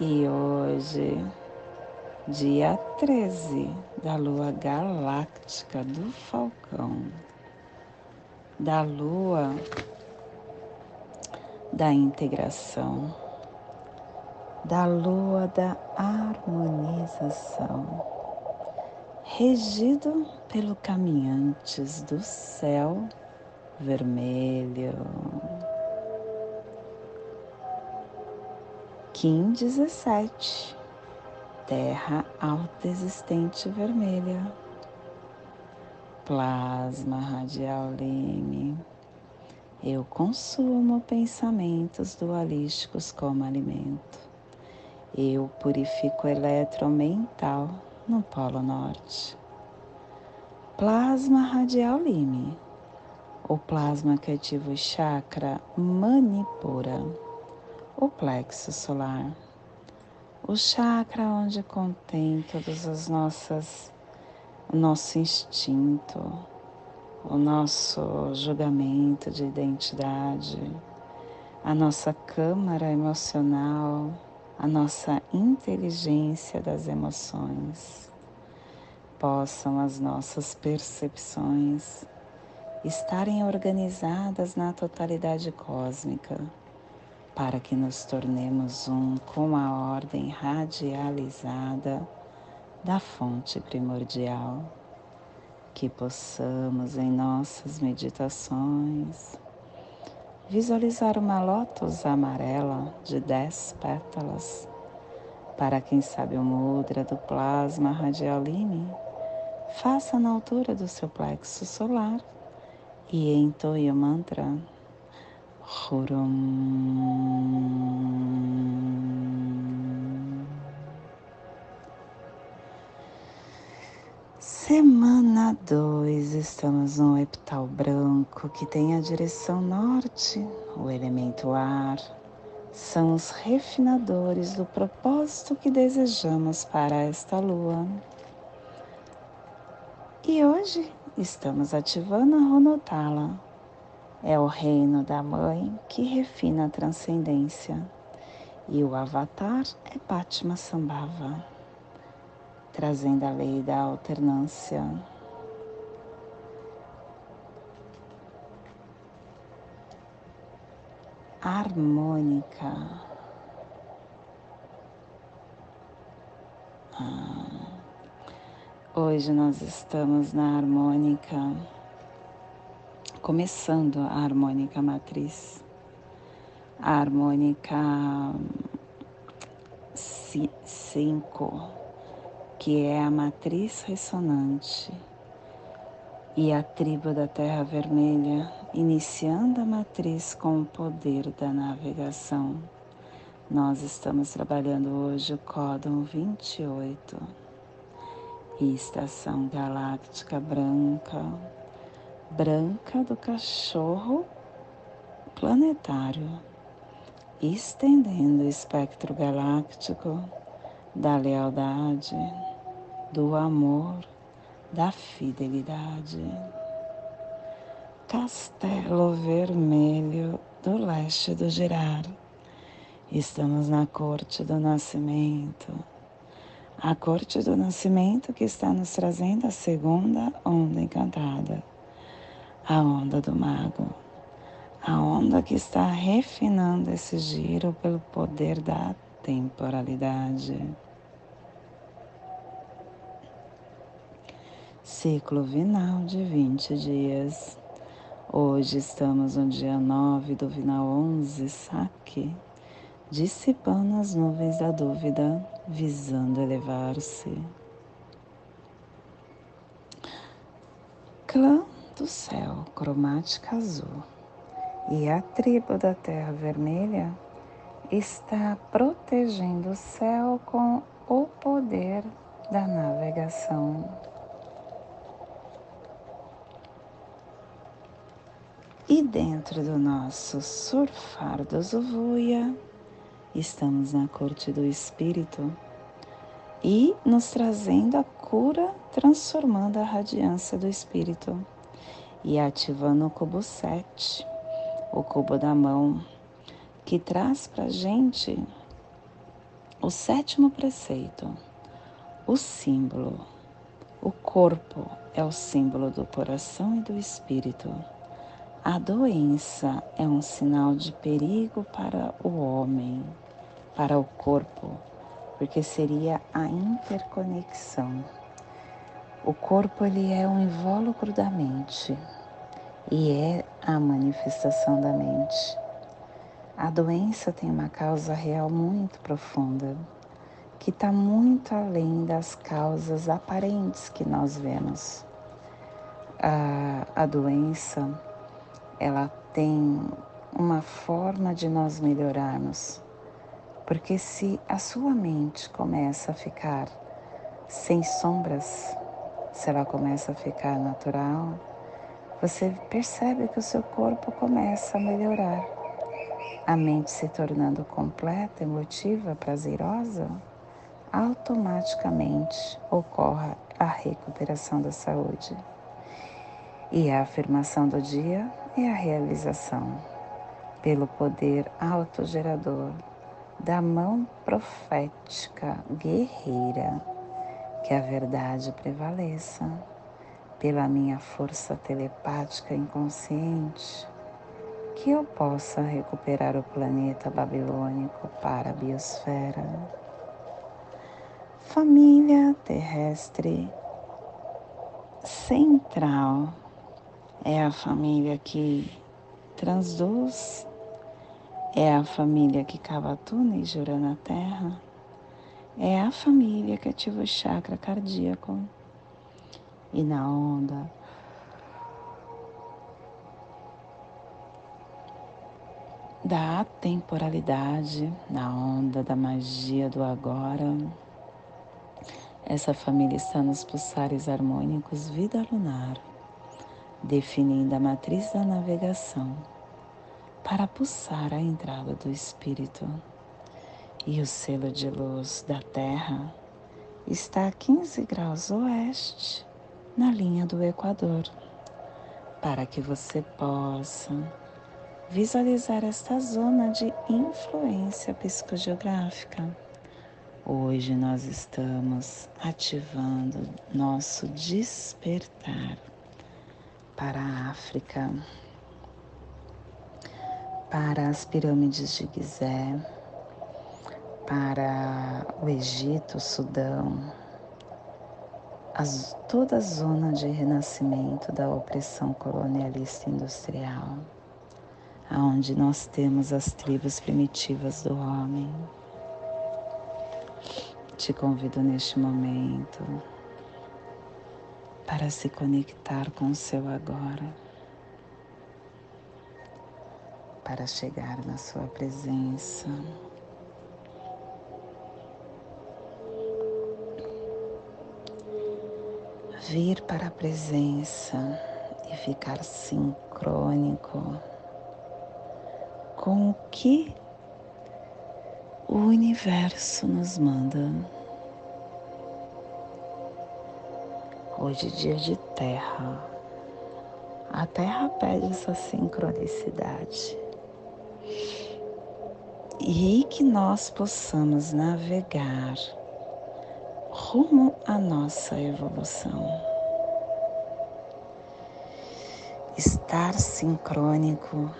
e hoje, dia 13 da lua galáctica do Falcão, da lua da integração, da lua da harmonização, regido pelo caminhantes do céu vermelho. Kim 17 Terra alta existente vermelha. Plasma radial Lime Eu consumo pensamentos dualísticos como alimento. Eu purifico eletromental no Polo Norte. Plasma radial Lime o plasma que ativa o chakra Manipura o plexo solar, o chakra onde contém todas as nossas, o nosso instinto, o nosso julgamento de identidade, a nossa câmara emocional, a nossa inteligência das emoções. Possam as nossas percepções estarem organizadas na totalidade cósmica para que nos tornemos um com a ordem radializada da fonte primordial, que possamos em nossas meditações visualizar uma lótus amarela de dez pétalas, para quem sabe o mudra do plasma radialine, faça na altura do seu plexo solar e entoie o mantra Hurum. Semana 2, estamos no epital branco que tem a direção norte, o elemento ar. São os refinadores do propósito que desejamos para esta lua. E hoje estamos ativando a Ronotala é o reino da mãe que refina a transcendência. E o avatar é Patma Sambhava, trazendo a lei da alternância. Harmônica. Ah. Hoje nós estamos na harmônica começando a harmônica matriz, a harmônica 5, que é a matriz ressonante, e a tribo da Terra Vermelha, iniciando a matriz com o poder da navegação. Nós estamos trabalhando hoje o códon 28 e estação galáctica branca branca do cachorro planetário, estendendo o espectro galáctico da lealdade, do amor, da fidelidade. Castelo Vermelho do leste do Girar. Estamos na corte do nascimento. A corte do nascimento que está nos trazendo a segunda onda encantada a onda do mago, a onda que está refinando esse giro pelo poder da temporalidade. Ciclo vinal de 20 dias. Hoje estamos no dia 9 do vinal 11, saque, dissipando as nuvens da dúvida, visando elevar-se. Clã do céu, cromática azul, e a tribo da terra vermelha está protegendo o céu com o poder da navegação. E dentro do nosso surfar do Zuvuia, estamos na corte do Espírito e nos trazendo a cura, transformando a radiância do Espírito e ativando o cubo 7, o cubo da mão, que traz para gente o sétimo preceito, o símbolo. O corpo é o símbolo do coração e do espírito. A doença é um sinal de perigo para o homem, para o corpo, porque seria a interconexão. O corpo ele é um invólucro da mente e é a manifestação da mente. A doença tem uma causa real muito profunda, que está muito além das causas aparentes que nós vemos. A, a doença ela tem uma forma de nós melhorarmos. Porque se a sua mente começa a ficar sem sombras, se ela começa a ficar natural, você percebe que o seu corpo começa a melhorar. A mente se tornando completa, emotiva, prazerosa, automaticamente ocorre a recuperação da saúde. E a afirmação do dia é a realização, pelo poder autogerador da mão profética guerreira, que a verdade prevaleça, pela minha força telepática inconsciente, que eu possa recuperar o planeta babilônico para a biosfera. Família terrestre central é a família que transduz, é a família que cava túneis jura na terra, é a família que ativa o chakra cardíaco e na onda da atemporalidade, na onda da magia do agora. Essa família está nos pulsares harmônicos vida lunar definindo a matriz da navegação para pulsar a entrada do Espírito. E o selo de luz da Terra está a 15 graus oeste, na linha do Equador, para que você possa visualizar esta zona de influência psicogeográfica. Hoje nós estamos ativando nosso despertar para a África, para as pirâmides de Gizé, para o Egito, o Sudão, as, toda a zona de renascimento da opressão colonialista industrial, aonde nós temos as tribos primitivas do homem. Te convido neste momento para se conectar com o seu agora, para chegar na sua presença. Vir para a presença e ficar sincrônico com o que o universo nos manda. Hoje, dia de terra. A terra pede essa sincronicidade. E que nós possamos navegar rumo à nossa evolução. Estar sincrônico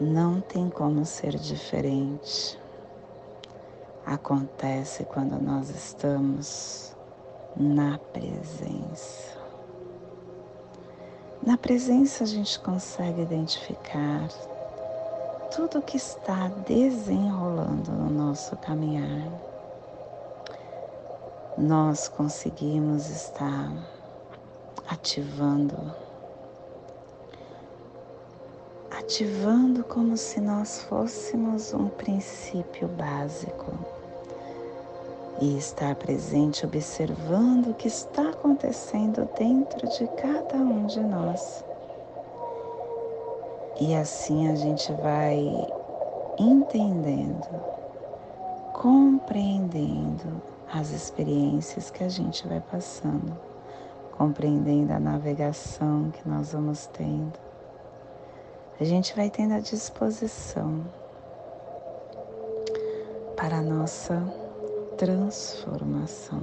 não tem como ser diferente. Acontece quando nós estamos na presença. Na presença a gente consegue identificar tudo que está desenrolando no nosso caminhar. Nós conseguimos estar ativando, ativando como se nós fôssemos um princípio básico e estar presente observando o que está acontecendo dentro de cada um de nós. E assim a gente vai entendendo, compreendendo as experiências que a gente vai passando, compreendendo a navegação que nós vamos tendo. A gente vai tendo a disposição para a nossa transformação.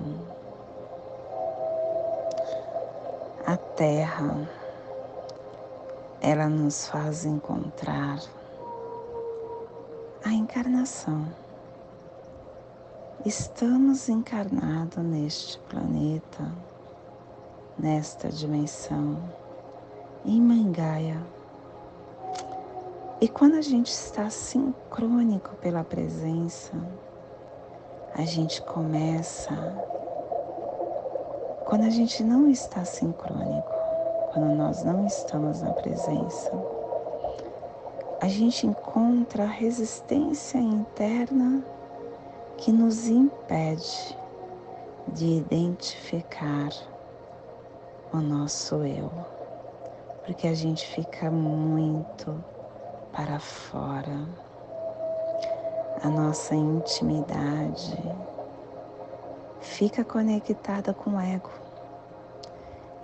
A Terra, ela nos faz encontrar a encarnação. Estamos encarnados neste planeta, nesta dimensão, em Mangaia. E quando a gente está sincrônico pela presença, a gente começa, quando a gente não está sincrônico, quando nós não estamos na presença, a gente encontra resistência interna que nos impede de identificar o nosso eu, porque a gente fica muito para fora a nossa intimidade fica conectada com o ego.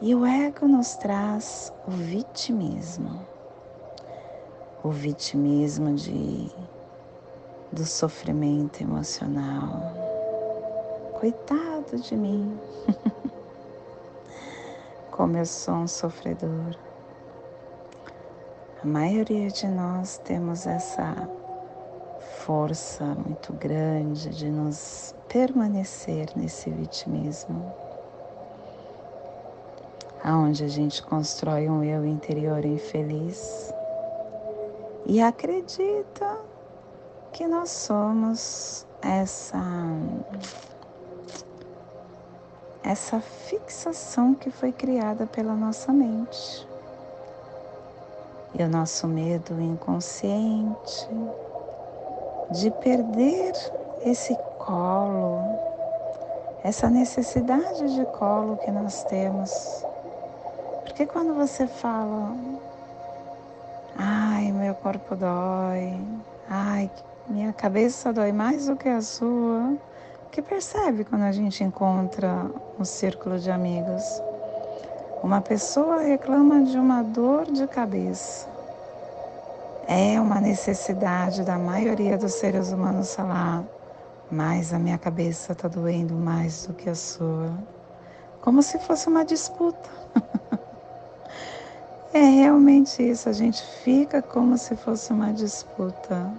E o ego nos traz o vitimismo. O vitimismo de, do sofrimento emocional. Coitado de mim. Como eu sou um sofredor. A maioria de nós temos essa força muito grande de nos permanecer nesse vitimismo, aonde a gente constrói um eu interior infeliz e acredita que nós somos essa essa fixação que foi criada pela nossa mente. E o nosso medo inconsciente de perder esse colo, essa necessidade de colo que nós temos. Porque quando você fala, ai, meu corpo dói, ai, minha cabeça dói mais do que a sua, que percebe quando a gente encontra um círculo de amigos. Uma pessoa reclama de uma dor de cabeça é uma necessidade da maioria dos seres humanos falar, mas a minha cabeça está doendo mais do que a sua. Como se fosse uma disputa. é realmente isso, a gente fica como se fosse uma disputa.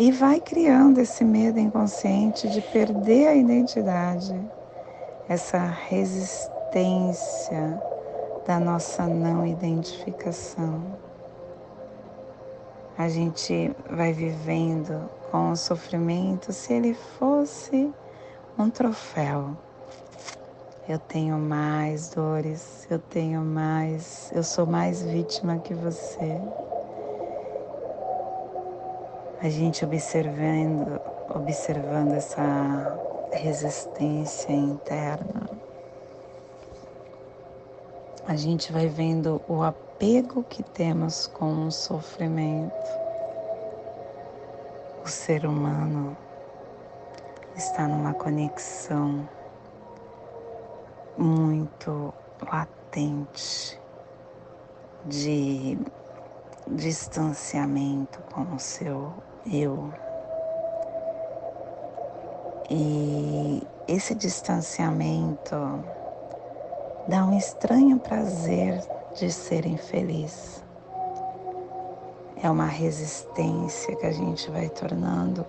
E vai criando esse medo inconsciente de perder a identidade, essa resistência da nossa não identificação a gente vai vivendo com o sofrimento se ele fosse um troféu. Eu tenho mais dores, eu tenho mais, eu sou mais vítima que você. A gente observando, observando essa resistência interna, a gente vai vendo o apego que temos com o sofrimento. O ser humano está numa conexão muito latente de distanciamento com o seu eu. E esse distanciamento dá um estranho prazer de ser infeliz. É uma resistência que a gente vai tornando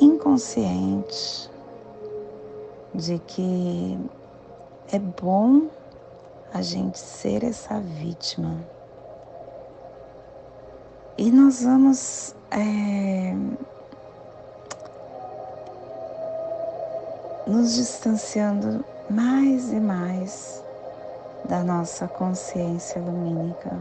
inconsciente de que é bom a gente ser essa vítima. E nós vamos é, nos distanciando mais e mais da nossa consciência lumínica.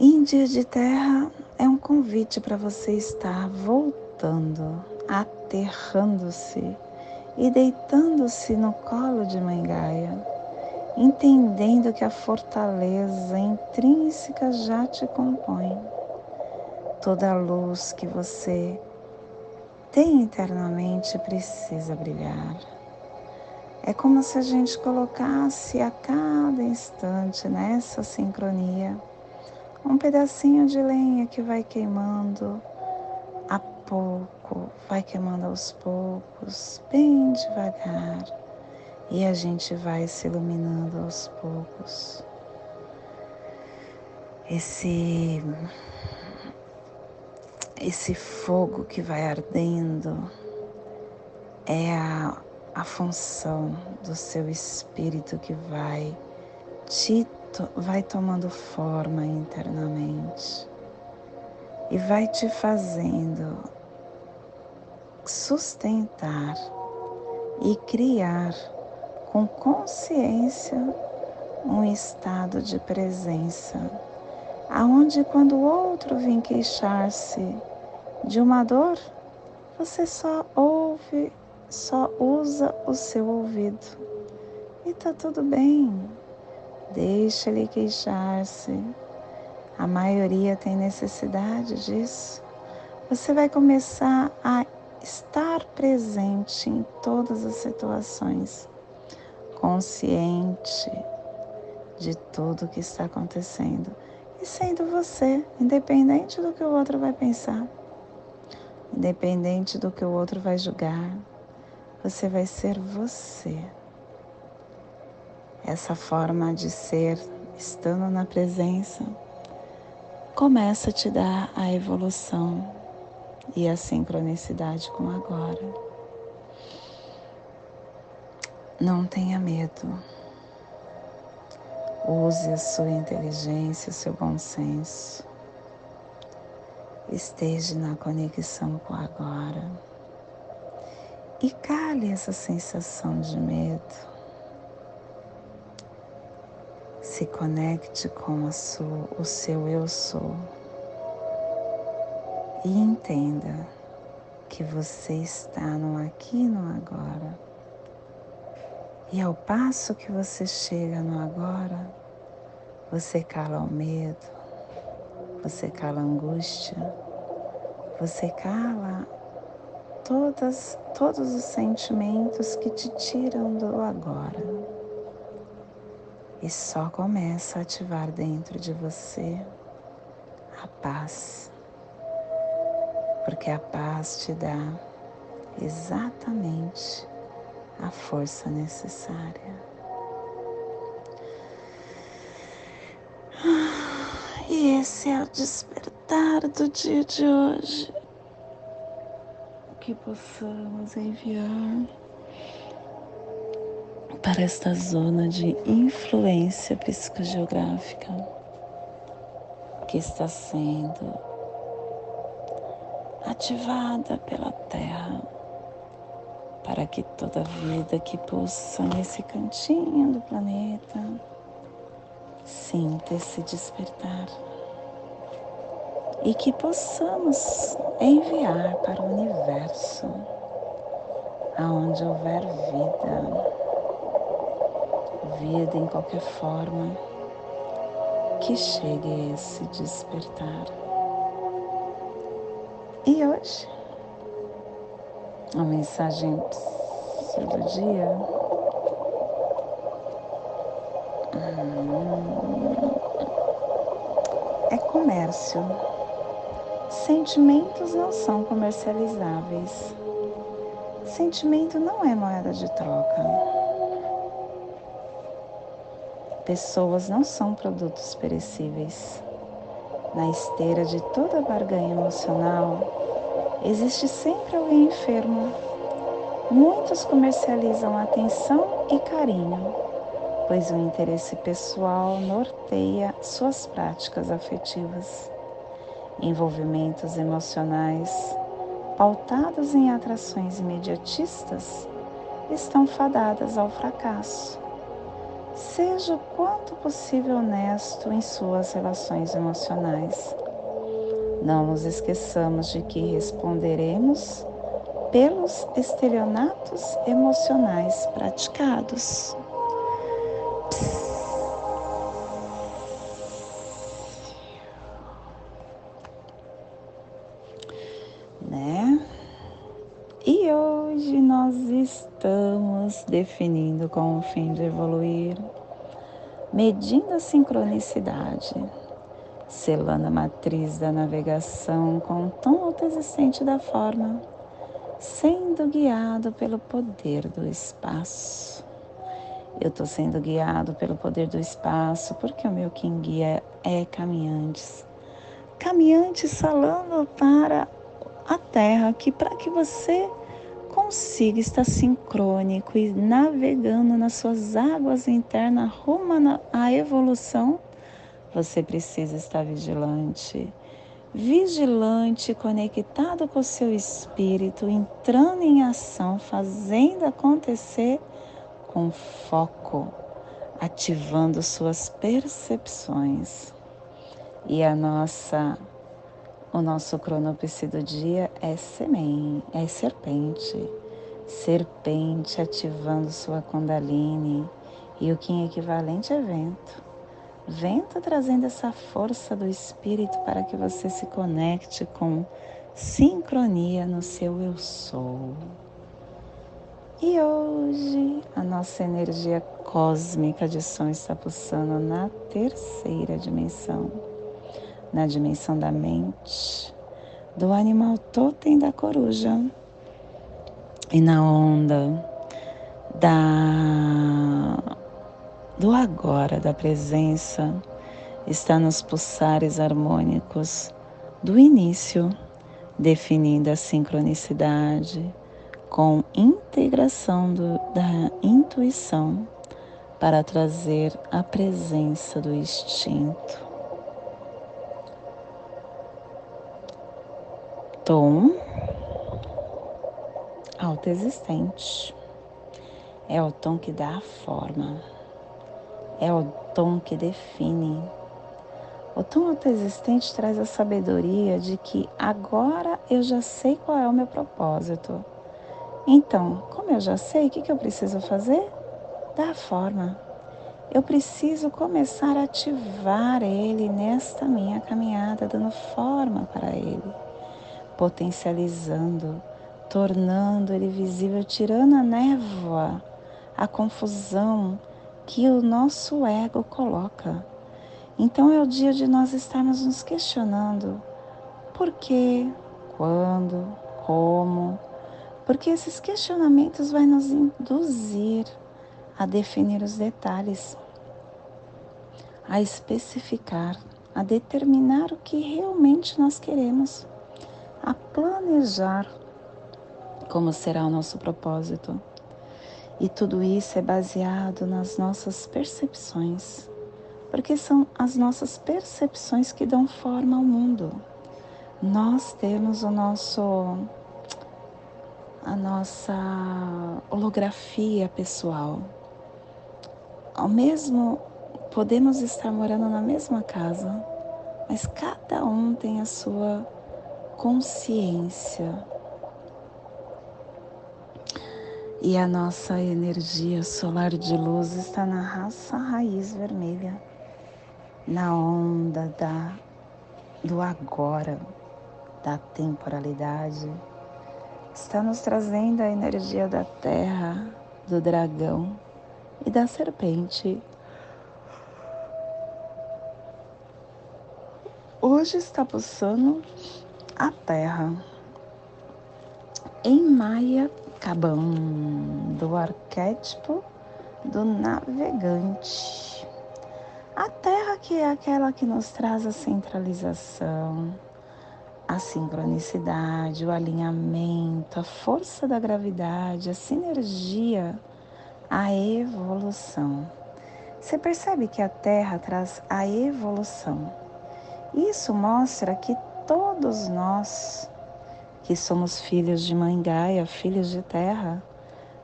Em dia de terra é um convite para você estar voltando, aterrando-se e deitando-se no colo de Mãe Gaia entendendo que a fortaleza intrínseca já te compõe. Toda a luz que você tem internamente precisa brilhar. É como se a gente colocasse a cada instante nessa sincronia um pedacinho de lenha que vai queimando a pouco, vai queimando aos poucos, bem devagar, e a gente vai se iluminando aos poucos. Esse esse fogo que vai ardendo é a, a função do seu espírito que vai te vai tomando forma internamente e vai te fazendo sustentar e criar com consciência um estado de presença, aonde quando o outro vem queixar-se de uma dor, você só ouve, só usa o seu ouvido e tá tudo bem. Deixa ele queixar-se. A maioria tem necessidade disso. Você vai começar a estar presente em todas as situações, consciente de tudo que está acontecendo e sendo você, independente do que o outro vai pensar, independente do que o outro vai julgar, você vai ser você. Essa forma de ser, estando na presença, começa a te dar a evolução e a sincronicidade com agora. Não tenha medo. Use a sua inteligência, o seu bom senso. Esteja na conexão com agora. E cale essa sensação de medo se conecte com sua, o seu eu sou e entenda que você está no aqui e no agora. E ao passo que você chega no agora, você cala o medo, você cala a angústia, você cala todas, todos os sentimentos que te tiram do agora. E só começa a ativar dentro de você a paz, porque a paz te dá exatamente a força necessária. E esse é o despertar do dia de hoje. Que possamos enviar para esta zona de influência psicogeográfica que está sendo ativada pela Terra para que toda vida que pulsa nesse cantinho do planeta sinta esse despertar e que possamos enviar para o universo aonde houver vida vida em qualquer forma que chegue esse despertar. E hoje, a mensagem do dia é comércio. Sentimentos não são comercializáveis. Sentimento não é moeda de troca. Pessoas não são produtos perecíveis. Na esteira de toda barganha emocional, existe sempre alguém enfermo. Muitos comercializam atenção e carinho, pois o interesse pessoal norteia suas práticas afetivas. Envolvimentos emocionais pautados em atrações imediatistas estão fadadas ao fracasso seja o quanto possível honesto em suas relações emocionais. Não nos esqueçamos de que responderemos pelos estelionatos emocionais praticados. Né? E hoje nós estamos definindo com o fim de evoluir, medindo a sincronicidade selando a matriz da navegação com o tom autoexistente da forma, sendo guiado pelo poder do espaço. Eu estou sendo guiado pelo poder do espaço porque o meu King Guia é caminhantes. Caminhantes falando para a Terra que para que você consiga estar sincrônico e navegando nas suas águas internas rumo à evolução, você precisa estar vigilante. Vigilante, conectado com o seu espírito, entrando em ação, fazendo acontecer com foco, ativando suas percepções. E a nossa o nosso cronopse do dia é semente, é serpente. Serpente ativando sua Kundalini e o Kim equivalente é vento. Vento trazendo essa força do Espírito para que você se conecte com sincronia no seu eu sou. E hoje a nossa energia cósmica de som está pulsando na terceira dimensão, na dimensão da mente, do animal totem da coruja e na onda da do agora da presença está nos pulsares harmônicos do início, definindo a sincronicidade com integração do, da intuição para trazer a presença do instinto. Tom autoexistente é o tom que dá a forma é o tom que define. O tom autoexistente traz a sabedoria de que agora eu já sei qual é o meu propósito. Então, como eu já sei, o que, eu preciso fazer? Dar forma. Eu preciso começar a ativar ele nesta minha caminhada, dando forma para ele, potencializando, tornando ele visível, tirando a névoa, a confusão, que o nosso ego coloca. Então é o dia de nós estarmos nos questionando por quê, quando, como, porque esses questionamentos vão nos induzir a definir os detalhes, a especificar, a determinar o que realmente nós queremos, a planejar como será o nosso propósito. E tudo isso é baseado nas nossas percepções, porque são as nossas percepções que dão forma ao mundo. Nós temos o nosso a nossa holografia pessoal. Ao mesmo podemos estar morando na mesma casa, mas cada um tem a sua consciência, e a nossa energia solar de luz está na raça raiz vermelha, na onda da, do agora, da temporalidade. Está nos trazendo a energia da terra, do dragão e da serpente. Hoje está pulsando a terra. Em Maia Cabão do arquétipo do navegante. A Terra que é aquela que nos traz a centralização, a sincronicidade, o alinhamento, a força da gravidade, a sinergia, a evolução. Você percebe que a Terra traz a evolução. Isso mostra que todos nós que somos filhos de Mãe Gaia, filhos de terra,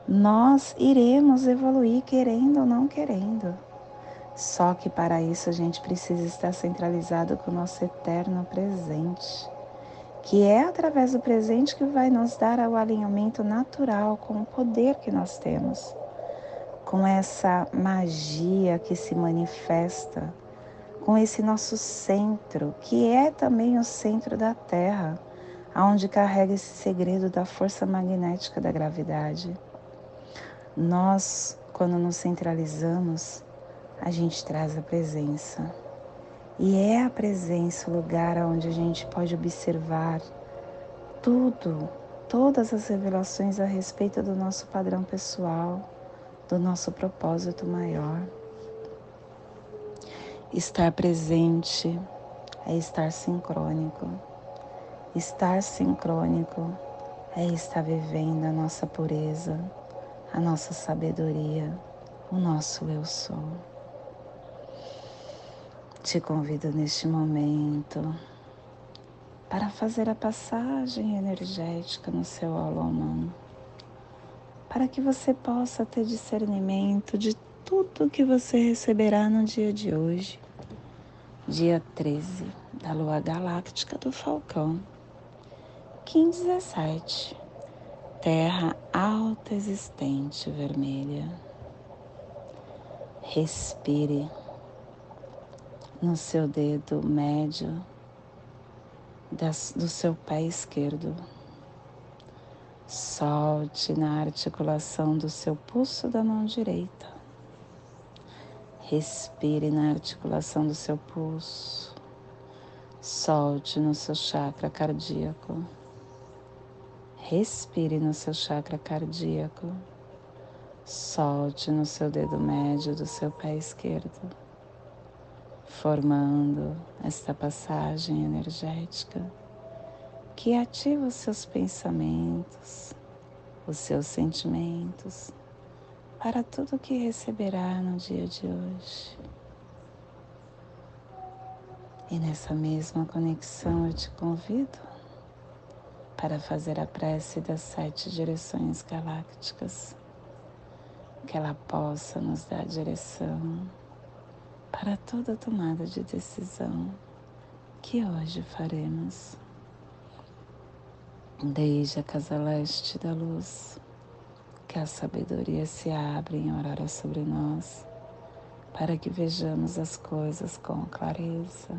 nós iremos evoluir querendo ou não querendo. Só que para isso a gente precisa estar centralizado com o nosso eterno presente, que é através do presente que vai nos dar o alinhamento natural com o poder que nós temos, com essa magia que se manifesta, com esse nosso centro, que é também o centro da Terra, aonde carrega esse segredo da força magnética da gravidade. Nós, quando nos centralizamos, a gente traz a presença. E é a presença o lugar onde a gente pode observar tudo, todas as revelações a respeito do nosso padrão pessoal, do nosso propósito maior. Estar presente é estar sincrônico. Estar sincrônico é estar vivendo a nossa pureza, a nossa sabedoria, o nosso eu sou. Te convido neste momento para fazer a passagem energética no seu aulão para que você possa ter discernimento de tudo que você receberá no dia de hoje, dia 13 da lua galáctica do Falcão, 1517, Terra alta existente vermelha. Respire no seu dedo médio das, do seu pé esquerdo. Solte na articulação do seu pulso da mão direita. Respire na articulação do seu pulso. Solte no seu chakra cardíaco. Respire no seu chakra cardíaco. Solte no seu dedo médio do seu pé esquerdo formando esta passagem energética que ativa os seus pensamentos, os seus sentimentos para tudo que receberá no dia de hoje. E nessa mesma conexão eu te convido para fazer a prece das sete direções galácticas, que ela possa nos dar direção para toda tomada de decisão que hoje faremos. Desde a casa leste da luz, que a sabedoria se abre em aurora sobre nós, para que vejamos as coisas com clareza.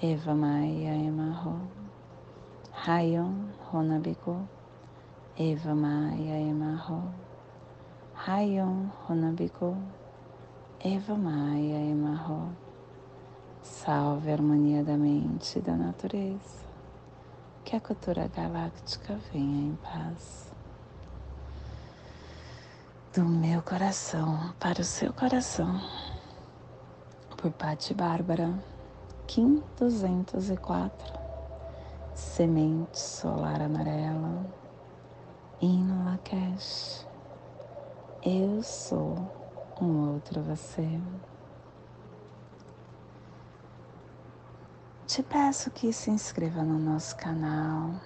Eva Maia Emarro, Rayon Honabiko, Eva Maia Emarro, Rayon Honabiko, Eva Maia Emarro. Salve a harmonia da mente e da natureza. Que a cultura galáctica venha em paz. Do meu coração para o seu coração. Por Patti Bárbara, Kim 204. Semente solar amarela. Hino Lakesh. Eu sou um outro você. Te peço que se inscreva no nosso canal,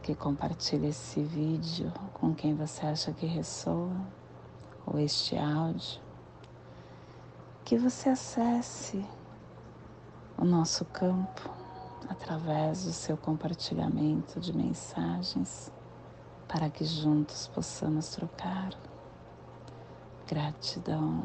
que compartilhe esse vídeo com quem você acha que ressoa, ou este áudio, que você acesse o nosso campo através do seu compartilhamento de mensagens para que juntos possamos trocar. Gratidão.